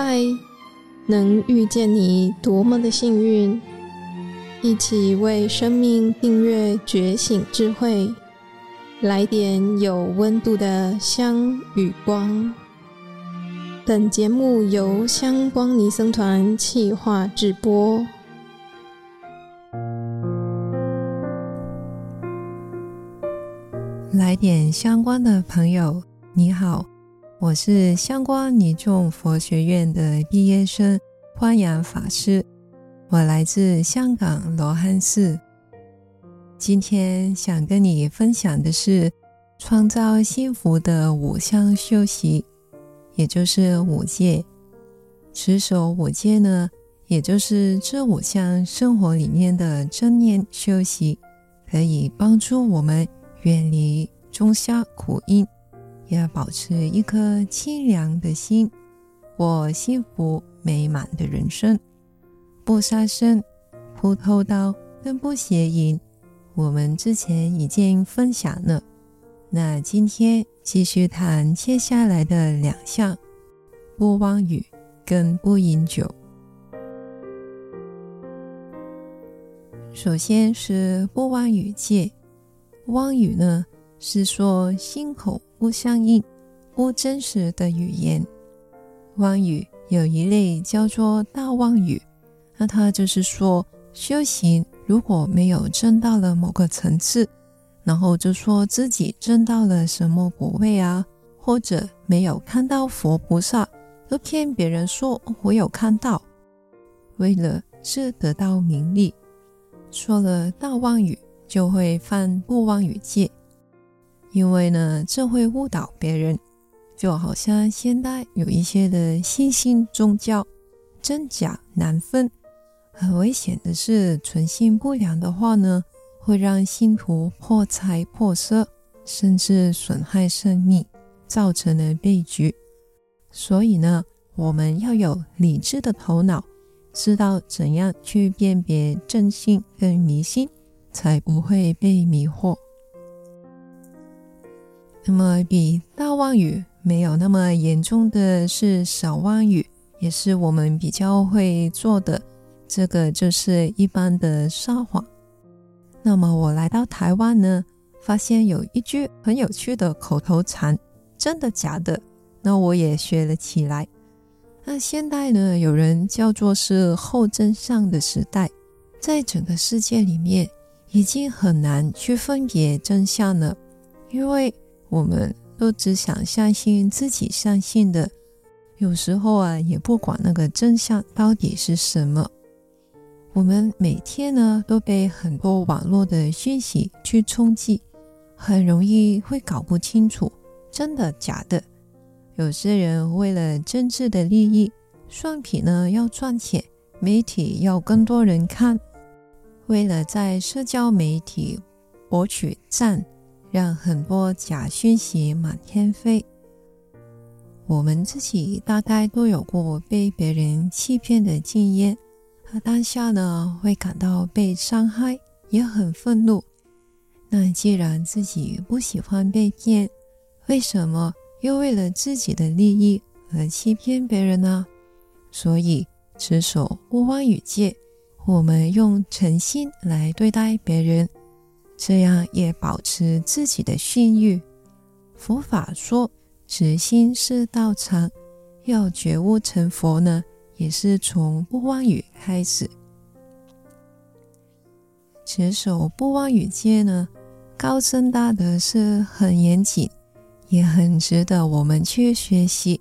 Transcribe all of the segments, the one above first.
嗨，能遇见你多么的幸运！一起为生命订阅觉醒智慧，来点有温度的香与光。本节目由香光尼僧团企划制播。来点香光的朋友，你好。我是香光尼众佛学院的毕业生欢阳法师，我来自香港罗汉寺。今天想跟你分享的是创造幸福的五项修习，也就是五戒。持守五戒呢，也就是这五项生活里面的正念修习，可以帮助我们远离种下苦因。要保持一颗清凉的心，过幸福美满的人生。不杀生、不偷盗、更不邪淫。我们之前已经分享了，那今天继续谈接下来的两项：不妄语跟不饮酒。首先是不妄语戒，妄语呢，是说心口不相应、不真实的语言。妄语有一类叫做大妄语，那它就是说修行如果没有证到了某个层次，然后就说自己证到了什么果位啊，或者没有看到佛菩萨，都骗别人说我有看到，为了是得到名利，说了大妄语就会犯不妄语戒。因为呢，这会误导别人，就好像现代有一些的新兴宗教，真假难分。很危险的是，存心不良的话呢，会让信徒破财破色，甚至损害生命，造成了悲剧。所以呢，我们要有理智的头脑，知道怎样去辨别正信跟迷信，才不会被迷惑。那么，比大妄语没有那么严重的是小妄语，也是我们比较会做的。这个就是一般的撒谎。那么，我来到台湾呢，发现有一句很有趣的口头禅，真的假的？那我也学了起来。那现代呢，有人叫做是后真相的时代，在整个世界里面，已经很难去分别真相了，因为。我们都只想相信自己相信的，有时候啊，也不管那个真相到底是什么。我们每天呢，都被很多网络的讯息去冲击，很容易会搞不清楚真的假的。有些人为了政治的利益，商品呢要赚钱，媒体要更多人看，为了在社交媒体博取赞。让很多假讯息满天飞，我们自己大概都有过被别人欺骗的经验，而当下呢，会感到被伤害，也很愤怒。那既然自己不喜欢被骗，为什么又为了自己的利益而欺骗别人呢？所以持守不妄语戒，我们用诚心来对待别人。这样也保持自己的信誉。佛法说，直心是道场，要觉悟成佛呢，也是从不妄语开始。持守不妄语戒呢，高僧大德是很严谨，也很值得我们去学习。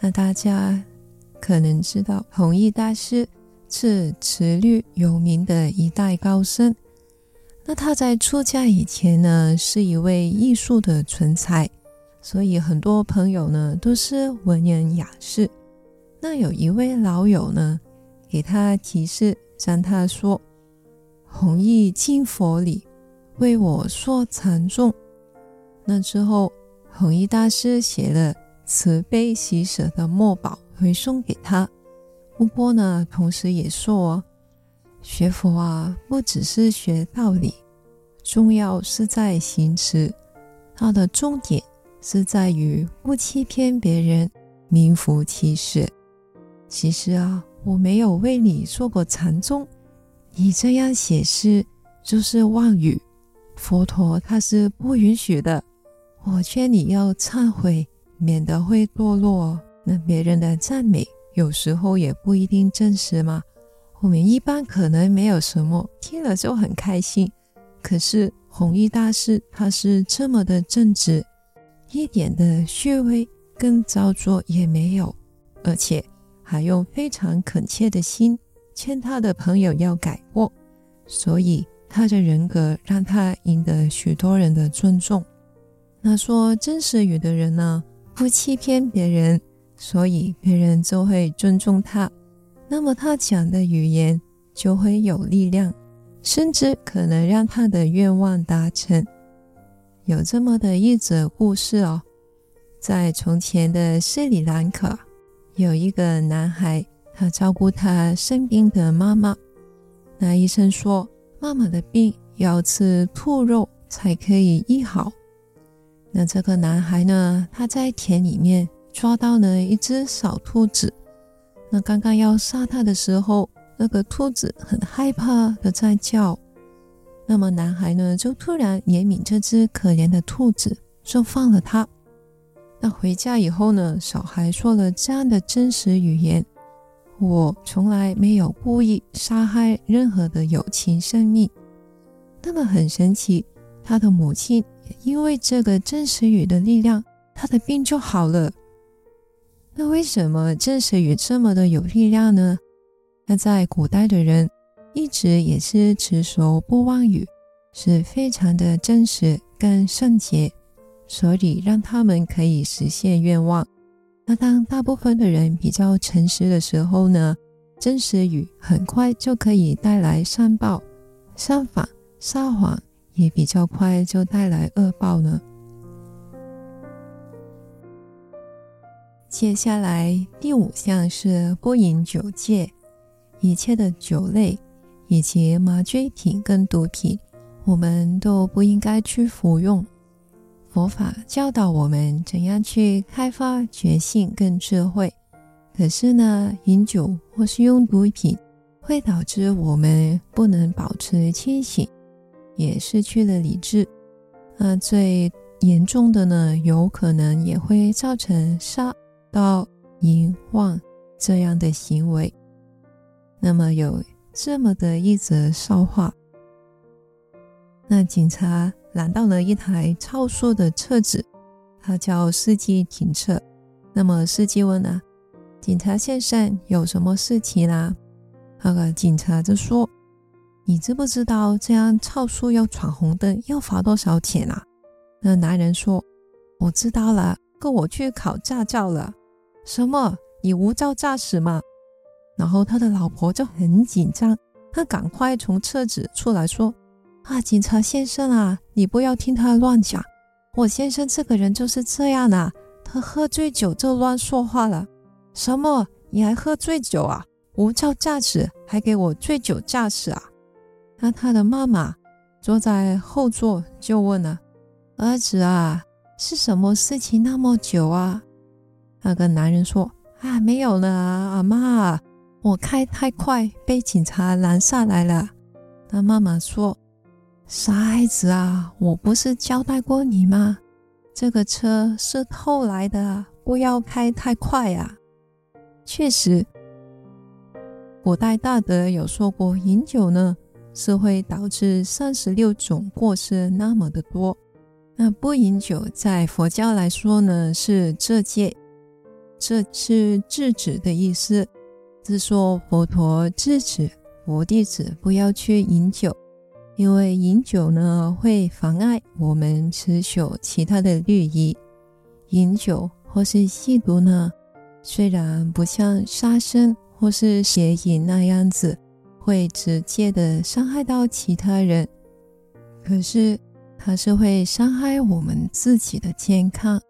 那大家可能知道，弘一大师是持律有名的一代高僧。那他在出家以前呢，是一位艺术的全才，所以很多朋友呢都是文人雅士。那有一位老友呢，给他提示，让他说：“弘一敬佛礼，为我说禅众。”那之后，弘一大师写了慈悲喜舍的墨宝回送给他。不过呢，同时也说。学佛啊，不只是学道理，重要是在行持。它的重点是在于不欺骗别人，名副其实。其实啊，我没有为你做过禅宗，你这样写诗就是妄语，佛陀他是不允许的。我劝你要忏悔，免得会堕落。那别人的赞美有时候也不一定真实嘛。我们一般可能没有什么，听了就很开心。可是弘一大师他是这么的正直，一点的虚伪跟造作也没有，而且还用非常恳切的心劝他的朋友要改过，所以他的人格让他赢得许多人的尊重。那说真实语的人呢，不欺骗别人，所以别人就会尊重他。那么他讲的语言就会有力量，甚至可能让他的愿望达成。有这么的一则故事哦，在从前的斯里兰卡，有一个男孩，他照顾他生病的妈妈。那医生说，妈妈的病要吃兔肉才可以医好。那这个男孩呢，他在田里面抓到了一只小兔子。那刚刚要杀它的时候，那个兔子很害怕的在叫。那么男孩呢，就突然怜悯这只可怜的兔子，就放了它。那回家以后呢，小孩说了这样的真实语言：我从来没有故意杀害任何的有情生命。那么很神奇，他的母亲。因为这个真实语的力量，他的病就好了。那为什么真实语这么的有力量呢？那在古代的人一直也是持守不妄语，是非常的真实跟圣洁，所以让他们可以实现愿望。那当大部分的人比较诚实的时候呢，真实语很快就可以带来善报。相反，撒谎。也比较快就带来恶报呢。接下来第五项是不饮酒戒，一切的酒类以及麻醉品跟毒品，我们都不应该去服用。佛法教导我们怎样去开发觉性跟智慧，可是呢，饮酒或是用毒品会导致我们不能保持清醒。也失去了理智，那最严重的呢，有可能也会造成杀到淫妄这样的行为。那么有这么的一则笑话，那警察拦到了一台超速的车子，他叫司机停车。那么司机问啊，警察先生有什么事情啦、那个警察就说。你知不知道这样超速要闯红灯要罚多少钱啊？那男人说：“我知道了，够我去考驾照了。”什么？你无照驾驶吗？然后他的老婆就很紧张，他赶快从车子出来说：“啊，警察先生啊，你不要听他乱讲。我先生这个人就是这样啊，他喝醉酒就乱说话了。什么？你还喝醉酒啊？无照驾驶还给我醉酒驾驶啊？”那他的妈妈坐在后座就问了：“儿子啊，是什么事情那么久啊？”那个男人说：“啊，没有了，阿妈，我开太快被警察拦下来了。”那妈妈说：“傻孩子啊，我不是交代过你吗？这个车是偷来的，不要开太快啊。”确实，古代大德有说过，饮酒呢。是会导致三十六种过失那么的多。那不饮酒在佛教来说呢，是这戒，这是制止的意思，是说佛陀制止佛弟子不要去饮酒，因为饮酒呢会妨碍我们持守其他的律仪。饮酒或是吸毒呢，虽然不像杀生或是邪淫那样子。会直接的伤害到其他人，可是它是会伤害我们自己的健康。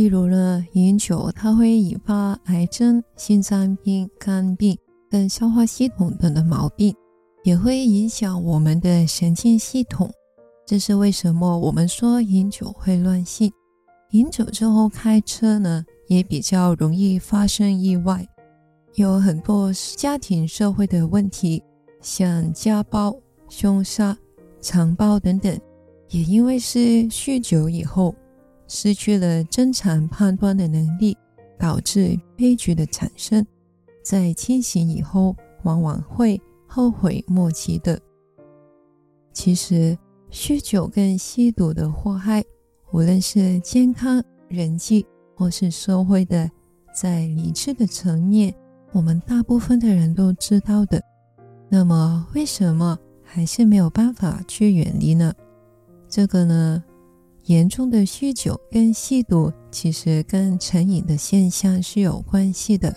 例如呢，饮酒它会引发癌症、心脏病、肝病跟消化系统等的毛病，也会影响我们的神经系统。这是为什么我们说饮酒会乱性，饮酒之后开车呢，也比较容易发生意外。有很多家庭社会的问题，像家暴、凶杀、强暴等等，也因为是酗酒以后失去了正常判断的能力，导致悲剧的产生。在清醒以后，往往会后悔莫及的。其实，酗酒跟吸毒的祸害，无论是健康、人际或是社会的，在理智的层面，我们大部分的人都知道的。那么，为什么还是没有办法去远离呢？这个呢，严重的酗酒跟吸毒，其实跟成瘾的现象是有关系的。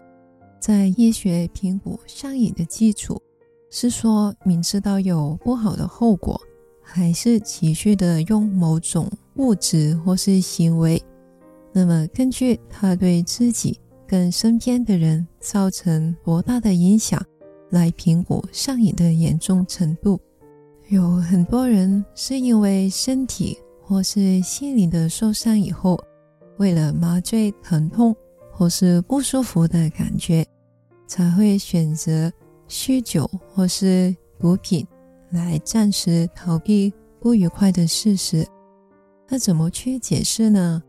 在医学评估上瘾的基础，是说明知道有不好的后果，还是持续的用某种物质或是行为。那么根据他对自己跟身边的人造成多大的影响，来评估上瘾的严重程度。有很多人是因为身体或是心灵的受伤以后，为了麻醉疼痛或是不舒服的感觉。才会选择酗酒或是毒品来暂时逃避不愉快的事实。那怎么去解释呢？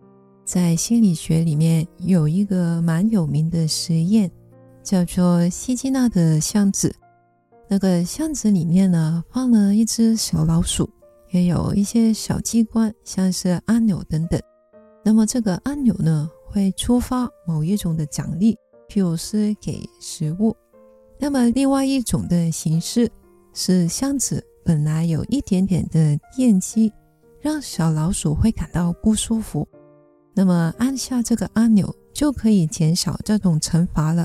在心理学里面有一个蛮有名的实验，叫做希金纳的箱子。那个箱子里面呢，放了一只小老鼠，也有一些小机关，像是按钮等等。那么这个按钮呢，会触发某一种的奖励。譬如是给食物，那么另外一种的形式是箱子本来有一点点的电击，让小老鼠会感到不舒服，那么按下这个按钮就可以减少这种惩罚了。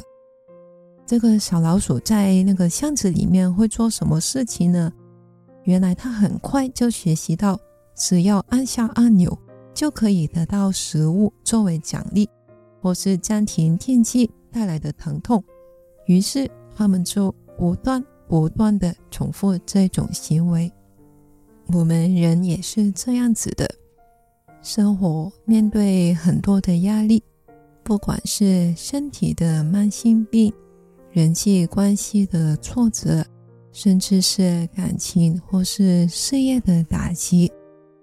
这个小老鼠在那个箱子里面会做什么事情呢？原来他很快就学习到，只要按下按钮就可以得到食物作为奖励，或是暂停电击。带来的疼痛，于是他们就不断不断地重复这种行为。我们人也是这样子的，生活面对很多的压力，不管是身体的慢性病、人际关系的挫折，甚至是感情或是事业的打击，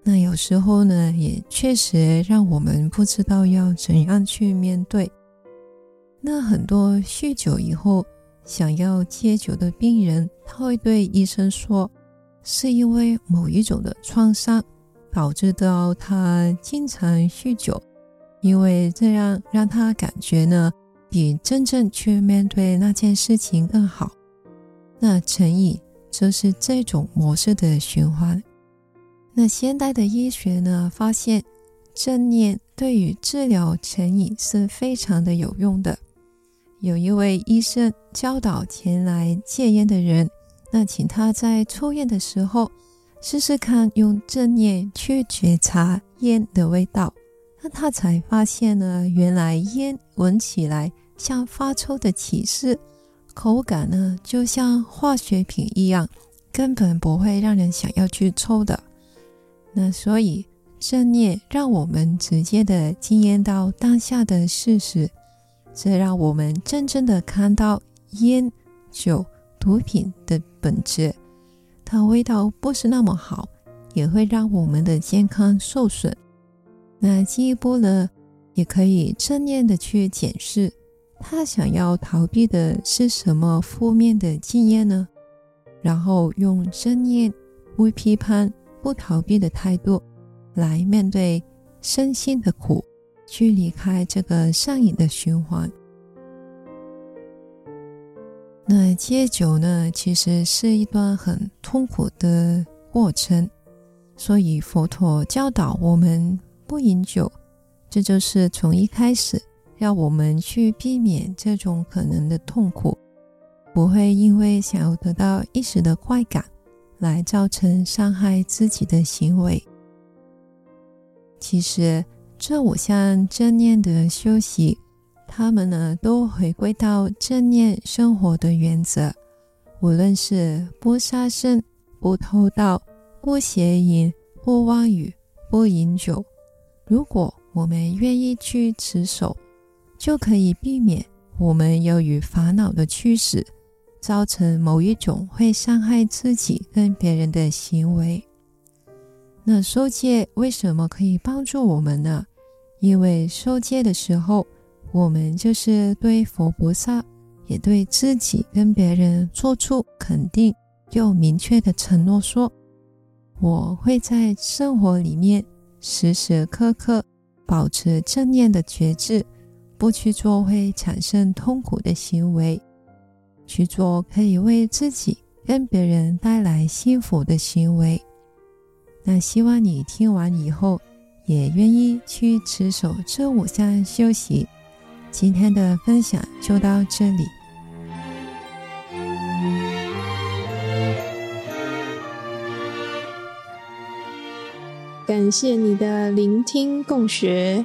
那有时候呢，也确实让我们不知道要怎样去面对。那很多酗酒以后想要戒酒的病人，他会对医生说，是因为某一种的创伤导致到他经常酗酒，因为这样让他感觉呢，比真正去面对那件事情更好。那成瘾就是这种模式的循环。那现代的医学呢，发现正念对于治疗成瘾是非常的有用的。有一位医生教导前来戒烟的人，那请他在抽烟的时候试试看用正念去觉察烟的味道。那他才发现呢，原来烟闻起来像发臭的启示，口感呢就像化学品一样，根本不会让人想要去抽的。那所以正念让我们直接的经验到当下的事实。这让我们真正的看到烟、酒、毒品的本质，它味道不是那么好，也会让我们的健康受损。那进一步呢，也可以正念的去检视，他想要逃避的是什么负面的经验呢？然后用正念、不批判、不逃避的态度来面对身心的苦。去离开这个上瘾的循环。那戒酒呢，其实是一段很痛苦的过程，所以佛陀教导我们不饮酒，这就是从一开始让我们去避免这种可能的痛苦，不会因为想要得到一时的快感，来造成伤害自己的行为。其实。这五项正念的修习，他们呢都回归到正念生活的原则。无论是不杀生、不偷盗、不邪淫、不妄语、不饮酒，如果我们愿意去持守，就可以避免我们由于烦恼的驱使，造成某一种会伤害自己跟别人的行为。那受戒为什么可以帮助我们呢？因为受戒的时候，我们就是对佛菩萨，也对自己跟别人做出肯定又明确的承诺，说我会在生活里面时时刻刻保持正念的觉知，不去做会产生痛苦的行为。去做可以为自己跟别人带来幸福的行为。那希望你听完以后，也愿意去持守这五项修习。今天的分享就到这里。感谢你的聆听共学，